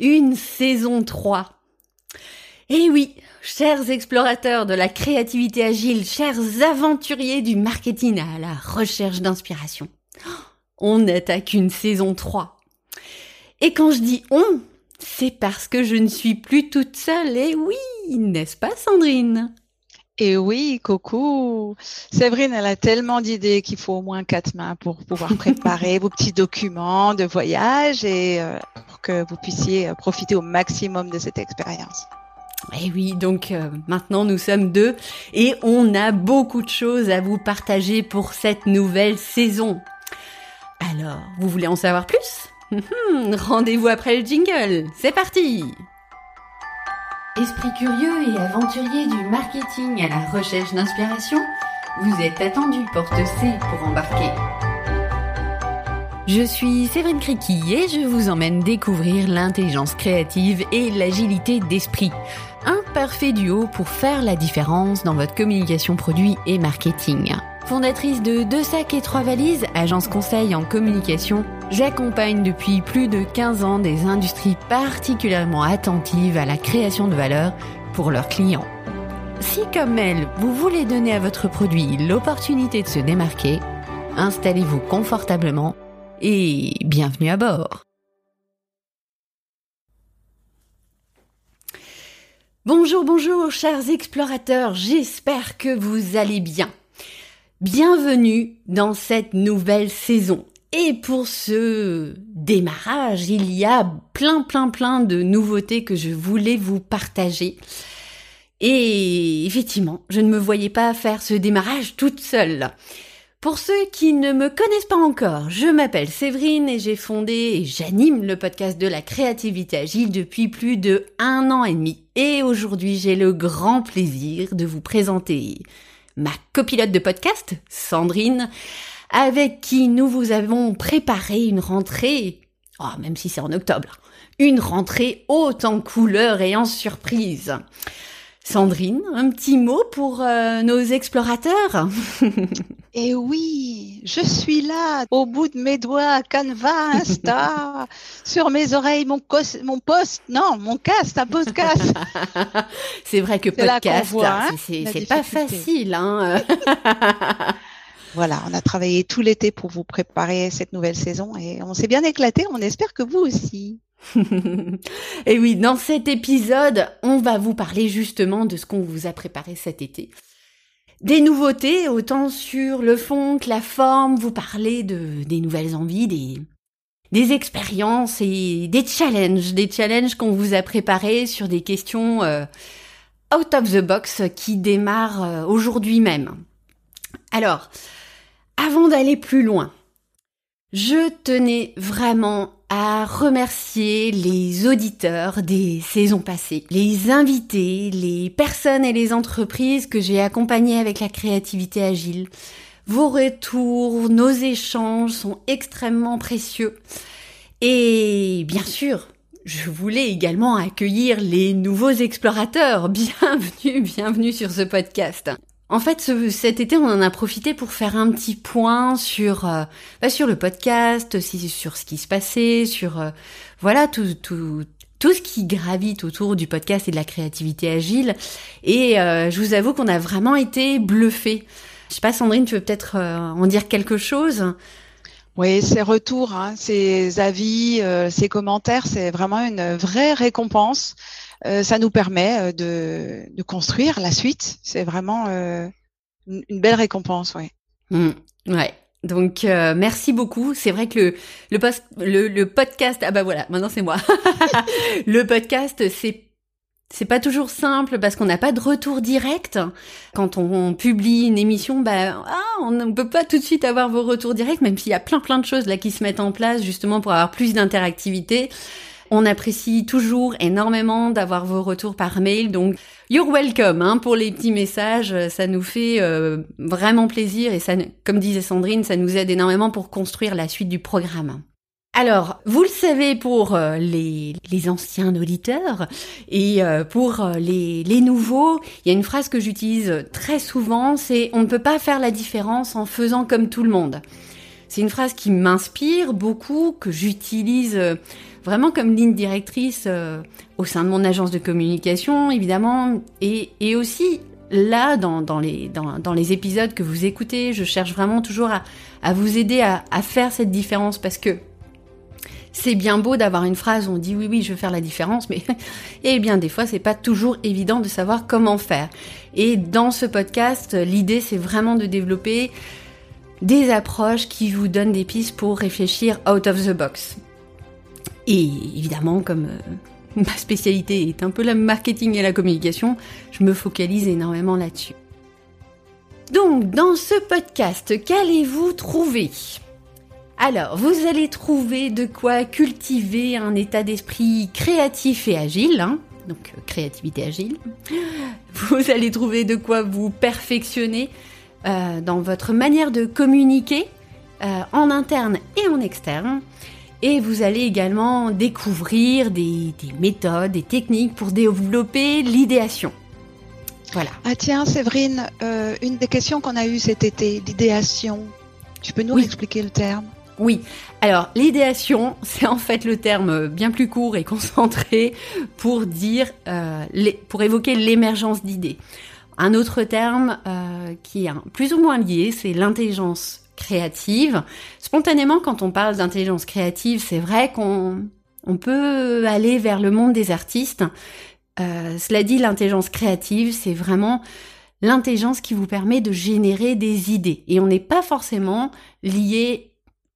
une saison 3. Eh oui, chers explorateurs de la créativité agile, chers aventuriers du marketing à la recherche d'inspiration, on n'attaque une saison 3. Et quand je dis on, c'est parce que je ne suis plus toute seule, et oui, n'est-ce pas Sandrine? Et oui, coucou. Séverine, elle a tellement d'idées qu'il faut au moins quatre mains pour pouvoir préparer vos petits documents de voyage et euh, pour que vous puissiez euh, profiter au maximum de cette expérience. Et eh oui, donc euh, maintenant nous sommes deux et on a beaucoup de choses à vous partager pour cette nouvelle saison. Alors, vous voulez en savoir plus? Rendez-vous après le jingle. C'est parti Esprit curieux et aventurier du marketing à la recherche d'inspiration, vous êtes attendu porte C pour embarquer. Je suis Séverine Criqui et je vous emmène découvrir l'intelligence créative et l'agilité d'esprit. Un parfait duo pour faire la différence dans votre communication produit et marketing. Fondatrice de Deux sacs et trois valises, agence conseil en communication, j'accompagne depuis plus de 15 ans des industries particulièrement attentives à la création de valeur pour leurs clients. Si comme elle, vous voulez donner à votre produit l'opportunité de se démarquer, installez-vous confortablement et bienvenue à bord. Bonjour, bonjour, chers explorateurs, j'espère que vous allez bien. Bienvenue dans cette nouvelle saison. Et pour ce démarrage, il y a plein plein plein de nouveautés que je voulais vous partager. Et effectivement, je ne me voyais pas faire ce démarrage toute seule. Pour ceux qui ne me connaissent pas encore, je m'appelle Séverine et j'ai fondé et j'anime le podcast de la créativité agile depuis plus de un an et demi. Et aujourd'hui, j'ai le grand plaisir de vous présenter ma copilote de podcast, Sandrine, avec qui nous vous avons préparé une rentrée, oh, même si c'est en octobre, une rentrée haute en couleurs et en surprises. Sandrine, un petit mot pour euh, nos explorateurs? Eh oui, je suis là, au bout de mes doigts, Canva, Insta, sur mes oreilles, mon, mon poste, non, mon cast, un podcast. c'est vrai que podcast, hein, c'est pas facile. Hein voilà, on a travaillé tout l'été pour vous préparer cette nouvelle saison et on s'est bien éclaté, on espère que vous aussi. et oui, dans cet épisode, on va vous parler justement de ce qu'on vous a préparé cet été. Des nouveautés, autant sur le fond que la forme, vous parler de, des nouvelles envies, des, des expériences et des challenges, des challenges qu'on vous a préparés sur des questions euh, out of the box qui démarrent euh, aujourd'hui même. Alors, avant d'aller plus loin, je tenais vraiment à remercier les auditeurs des saisons passées, les invités, les personnes et les entreprises que j'ai accompagnées avec la créativité agile. Vos retours, nos échanges sont extrêmement précieux. Et bien sûr, je voulais également accueillir les nouveaux explorateurs. Bienvenue, bienvenue sur ce podcast. En fait, cet été, on en a profité pour faire un petit point sur euh, bah, sur le podcast, sur ce qui se passait, sur euh, voilà tout, tout tout ce qui gravite autour du podcast et de la créativité agile. Et euh, je vous avoue qu'on a vraiment été bluffés. Je sais pas, Sandrine, tu veux peut-être en dire quelque chose? Oui, ces retours, hein, ces avis, ces commentaires, c'est vraiment une vraie récompense. Euh, ça nous permet euh, de, de, construire la suite. C'est vraiment euh, une, belle récompense, ouais. Mmh, ouais. Donc merci beaucoup. C'est vrai que le le, post, le le podcast ah bah voilà maintenant c'est moi. le podcast c'est c'est pas toujours simple parce qu'on n'a pas de retour direct. Quand on, publie une émission, bah ah, on ne peut pas tout de suite avoir vos retours directs, même s'il y a plein plein de choses là qui se mettent en place justement pour avoir plus d'interactivité. On apprécie toujours énormément d'avoir vos retours par mail, donc you're welcome hein, pour les petits messages, ça nous fait euh, vraiment plaisir et ça, comme disait Sandrine, ça nous aide énormément pour construire la suite du programme. Alors, vous le savez pour euh, les, anciens auditeurs et euh, pour les, les nouveaux, il y a une phrase que j'utilise très souvent, c'est on ne peut pas faire la différence en faisant comme tout le monde. C'est une phrase qui m'inspire beaucoup, que j'utilise euh, vraiment comme ligne directrice euh, au sein de mon agence de communication, évidemment, et, et aussi là, dans, dans, les, dans, dans, les épisodes que vous écoutez, je cherche vraiment toujours à, à vous aider à, à, faire cette différence parce que c'est bien beau d'avoir une phrase où on dit oui, oui, je veux faire la différence, mais eh bien des fois, c'est pas toujours évident de savoir comment faire. Et dans ce podcast, l'idée, c'est vraiment de développer des approches qui vous donnent des pistes pour réfléchir out of the box. Et évidemment, comme euh, ma spécialité est un peu le marketing et la communication, je me focalise énormément là-dessus. Donc, dans ce podcast, qu'allez-vous trouver? Alors, vous allez trouver de quoi cultiver un état d'esprit créatif et agile, hein. donc euh, créativité agile. Vous allez trouver de quoi vous perfectionner euh, dans votre manière de communiquer euh, en interne et en externe. Et vous allez également découvrir des, des méthodes, des techniques pour développer l'idéation. Voilà. Ah tiens, Séverine, euh, une des questions qu'on a eues cet été, l'idéation. Tu peux nous Oui. expliquer le terme? Oui, alors l'idéation, c'est en fait le terme bien plus court et concentré pour dire, euh, pour évoquer l'émergence d'idées. Un autre terme euh, qui est plus ou moins lié, c'est l'intelligence créative. Spontanément, quand on parle d'intelligence créative, c'est vrai qu'on on peut aller vers le monde des artistes. Euh, cela dit, l'intelligence créative, c'est vraiment l'intelligence qui vous permet de générer des idées. Et on n'est pas forcément lié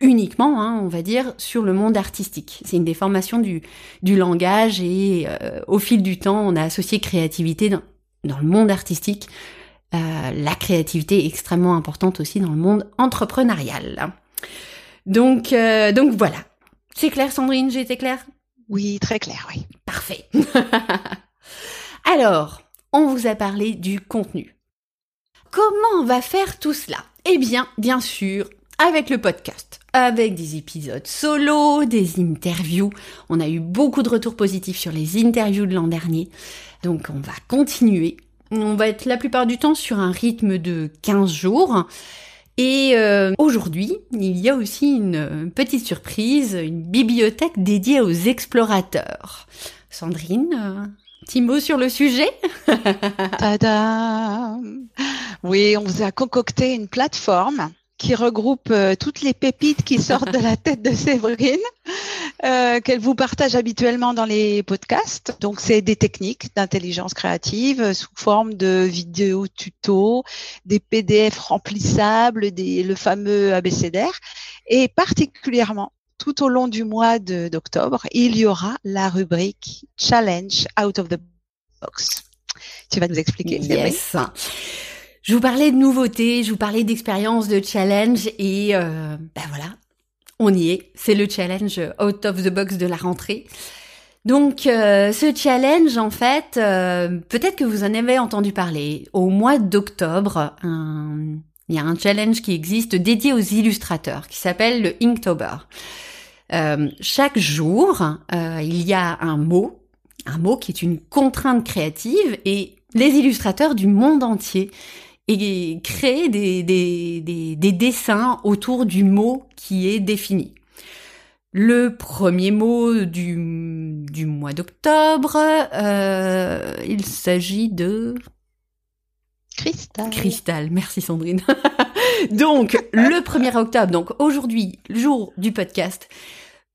uniquement, hein, on va dire, sur le monde artistique. C'est une déformation du, du langage et euh, au fil du temps, on a associé créativité dans, dans le monde artistique. Euh, la créativité est extrêmement importante aussi dans le monde entrepreneurial. Donc, euh, donc voilà. C'est clair, Sandrine, j'ai été claire? Oui, très clair, oui. Parfait. Alors, on vous a parlé du contenu. Comment on va faire tout cela? Eh bien, bien sûr, avec le podcast, avec des épisodes solo, des interviews. On a eu beaucoup de retours positifs sur les interviews de l'an dernier. Donc, on va continuer. On va être la plupart du temps sur un rythme de 15 jours. Et euh, aujourd'hui, il y a aussi une petite surprise, une bibliothèque dédiée aux explorateurs. Sandrine, euh, petit mot sur le sujet? Tadam Oui, on vous a concocté une plateforme qui regroupe euh, toutes les pépites qui sortent de la tête de Séverine, euh, qu'elle vous partage habituellement dans les podcasts. Donc, c'est des techniques d'intelligence créative euh, sous forme de vidéos tutos, des PDF remplissables, des, le fameux abécédaire. Et particulièrement, tout au long du mois d'octobre, il y aura la rubrique Challenge Out of the Box. Tu vas nous expliquer, Séverine? Yes. Je vous parlais de nouveautés, je vous parlais d'expériences, de challenge et ben voilà, on y est. C'est le challenge out of the box de la rentrée. Donc euh, ce challenge, en fait, euh, peut-être que vous en avez entendu parler. Au mois d'octobre, il y a un challenge qui existe dédié aux illustrateurs qui s'appelle le Inktober. Chaque jour, il y a un mot, un mot qui est une contrainte créative et les illustrateurs du monde entier et créent des, des, des, des dessins autour du mot qui est défini. Le premier mot du, du mois d'octobre, euh, il s'agit de Cristal. cristal. Merci Sandrine. donc, le 1er octobre, donc aujourd'hui, le jour du podcast,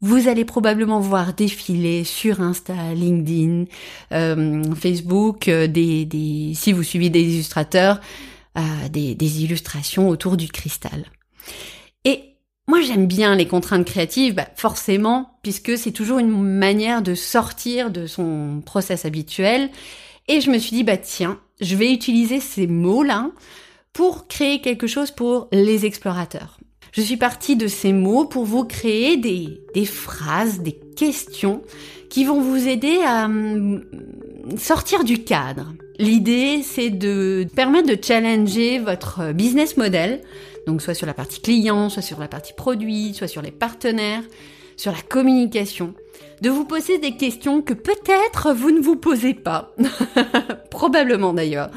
vous allez probablement voir défiler sur Insta, LinkedIn, euh, Facebook, euh, des, des, si vous suivez des illustrateurs, euh, des, illustrations autour du cristal. Et moi, j'aime bien les contraintes créatives, bah, forcément, puisque c'est toujours une manière de sortir de son process habituel. Et je me suis dit, bah tiens, je vais utiliser ces mots-là pour créer quelque chose pour les explorateurs. Je suis partie de ces mots pour vous créer des, des phrases, des questions qui vont vous aider à hum, sortir du cadre. L'idée, c'est de permettre de challenger votre business model, donc soit sur la partie client, soit sur la partie produit, soit sur les partenaires, sur la communication, de vous poser des questions que peut-être vous ne vous posez pas, probablement d'ailleurs.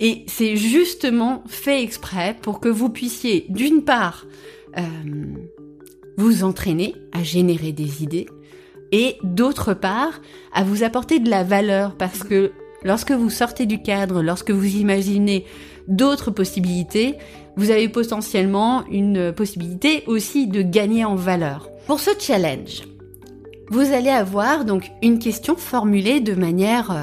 Et c'est justement fait exprès pour que vous puissiez, d'une part, vous entraîner à générer des idées et d'autre part à vous apporter de la valeur parce que lorsque vous sortez du cadre, lorsque vous imaginez d'autres possibilités, vous avez potentiellement une possibilité aussi de gagner en valeur. Pour ce challenge, vous allez avoir donc une question formulée de manière euh,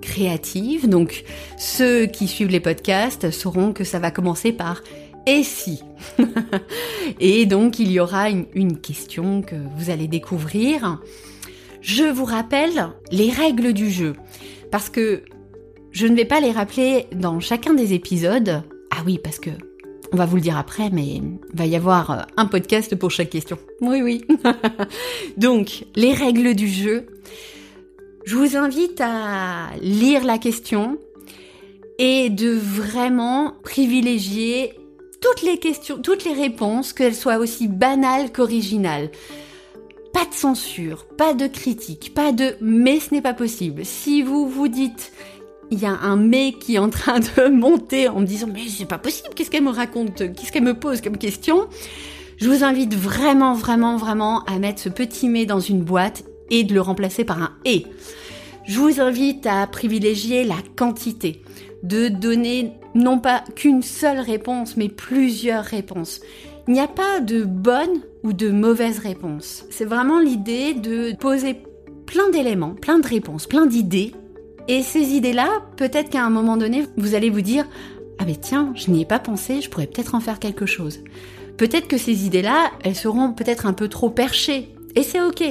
créative. Donc ceux qui suivent les podcasts sauront que ça va commencer par et si Et donc il y aura une, question que vous allez découvrir. Je vous rappelle les règles du jeu parce que je ne vais pas les rappeler dans chacun des épisodes. Ah oui, parce que on va vous le dire après, mais il va y avoir un podcast pour chaque question. Oui, oui. Donc, les règles du jeu. Je vous invite à lire la question et de vraiment privilégier toutes les questions, toutes les réponses, qu'elles soient aussi banales qu'originales. Pas de censure, pas de critique, pas de mais ce n'est pas possible. Si vous vous dites il y a un mais qui est en train de monter en me disant mais c'est pas possible, qu'est-ce qu'elle me raconte, qu'est-ce qu'elle me pose comme question, je vous invite vraiment, vraiment, vraiment à mettre ce petit mais dans une boîte et de le remplacer par un et. Je vous invite à privilégier la quantité de donner non pas qu'une seule réponse, mais plusieurs réponses. Il n'y a pas de bonne ou de mauvaise réponse. C'est vraiment l'idée de poser plein d'éléments, plein de réponses, plein d'idées. Et ces idées-là, peut-être qu'à un moment donné, vous allez vous dire Ah mais tiens, je n'y ai pas pensé, je pourrais peut-être en faire quelque chose. Peut-être que ces idées-là, elles seront peut-être un peu trop perchées. Et c'est ok.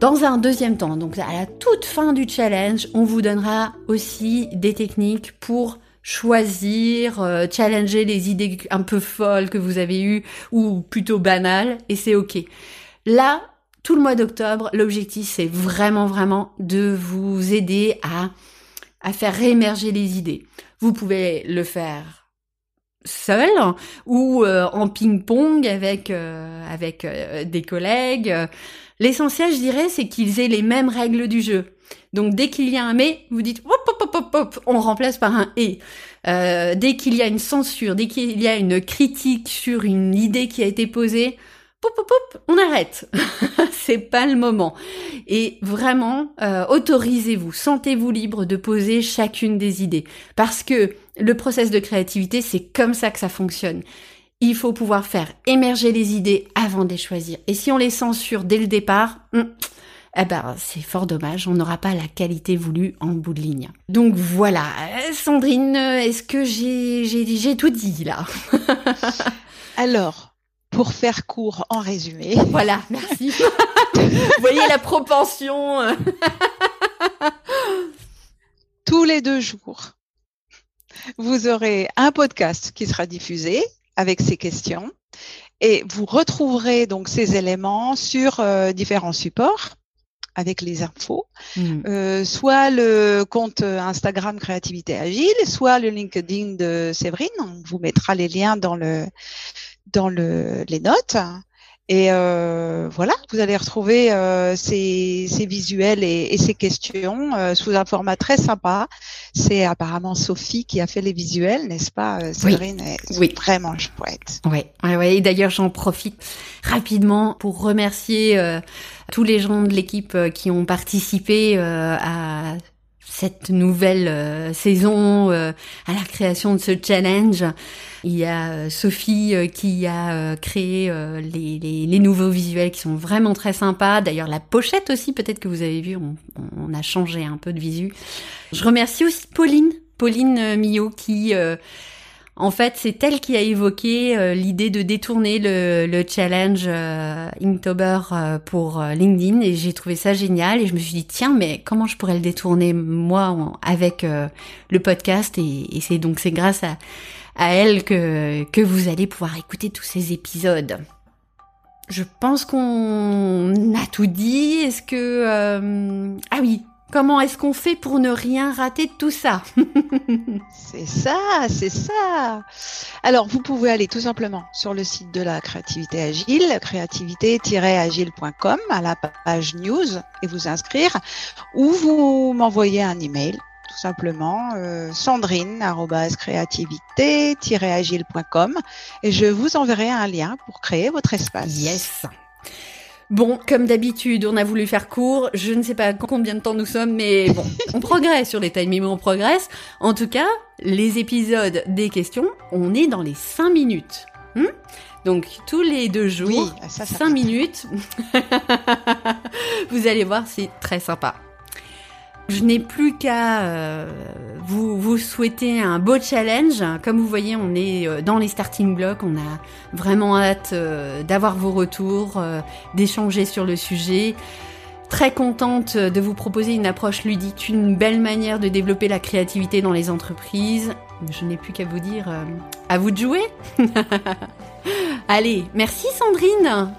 Dans un deuxième temps, donc à la toute fin du challenge, on vous donnera aussi des techniques pour choisir, euh, challenger les idées un peu folles que vous avez eues ou plutôt banales et c'est ok. Là, tout le mois d'octobre, l'objectif c'est vraiment vraiment de vous aider à à faire réémerger les idées. Vous pouvez le faire seul ou euh, en ping-pong avec euh, avec des collègues. L'essentiel, je dirais, c'est qu'ils aient les mêmes règles du jeu. Donc dès qu'il y a un mais, vous dites hop hop hop hop, on remplace par un et. Euh, dès qu'il y a une censure, dès qu'il y a une critique sur une idée qui a été posée, on arrête. c'est pas le moment. Et vraiment, euh, autorisez-vous, sentez-vous libre de poser chacune des idées, parce que le process de créativité, c'est comme ça que ça fonctionne il faut pouvoir faire émerger les idées avant de les choisir. Et si on les censure dès le départ, hmm, eh ben, c'est fort dommage, on n'aura pas la qualité voulue en bout de ligne. Donc voilà, euh, Sandrine, est-ce que j'ai, j'ai, tout dit là? Alors, pour faire court en résumé. Voilà, merci. Vous voyez la propension. Tous les deux jours, vous aurez un podcast qui sera diffusé avec ces questions. Et vous retrouverez donc ces éléments sur euh, différents supports avec les infos, hmm. euh, soit le compte Instagram Créativité Agile, soit le LinkedIn de Séverine. On vous mettra les liens dans le dans le, les notes. Et euh, voilà, vous allez retrouver euh, ces, ces, visuels et, et, ces questions euh, sous un format très sympa. C'est apparemment Sophie qui a fait les visuels, n'est-ce pas, euh, Séverine Oui, oui. Vraiment chouette. Oui, ouais, ouais. Et d'ailleurs, j'en profite rapidement pour remercier euh, tous les gens de l'équipe qui ont participé à cette nouvelle euh, saison, euh, à la création de ce challenge. Il y a euh, Sophie qui a créé les, les, les, nouveaux visuels qui sont vraiment très sympas. D'ailleurs, la pochette aussi, peut-être que vous avez vu, on, on, a changé un peu de visu. Je remercie aussi Pauline, Pauline Millot qui en fait, c'est elle qui a évoqué euh, l'idée de détourner le, le challenge euh, Inktober euh, pour LinkedIn et j'ai trouvé ça génial et je me suis dit tiens mais comment je pourrais le détourner moi avec le podcast? Et, et c'est donc c'est grâce à, à elle que que vous allez pouvoir écouter tous ces épisodes. Je pense qu'on a tout dit. Est-ce que ah oui Comment est-ce qu'on fait pour ne rien rater de tout ça C'est ça, c'est ça. Alors, vous pouvez aller tout simplement sur le site de la créativité agile, créativité-agile.com, à la page news et vous inscrire, ou vous m'envoyez un email tout simplement. Euh, Sandrine créativité-agile.com et je vous enverrai un lien pour créer votre espace. Yes. Bon, comme d'habitude, on a voulu faire court. Je ne sais pas combien de temps nous sommes, mais bon, on progresse sur les timings, on progresse. En tout cas, les épisodes des questions, on est dans les 5 minutes. Hmm Donc, tous les deux jours, 5 minutes. Vous allez voir, c'est très sympa. Je n'ai plus qu'à euh, vous, souhaiter un beau challenge. Comme vous voyez, on est euh, dans les starting blocks. On a vraiment hâte euh, d'avoir vos retours, d'échanger sur le sujet. Très contente de vous proposer une approche ludique, une belle manière de développer la créativité dans les entreprises. Je n'ai plus qu'à vous dire à vous de jouer. Allez, merci Sandrine.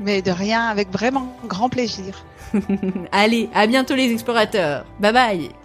Mais de rien, avec vraiment grand plaisir. Allez, à bientôt les explorateurs. Bye bye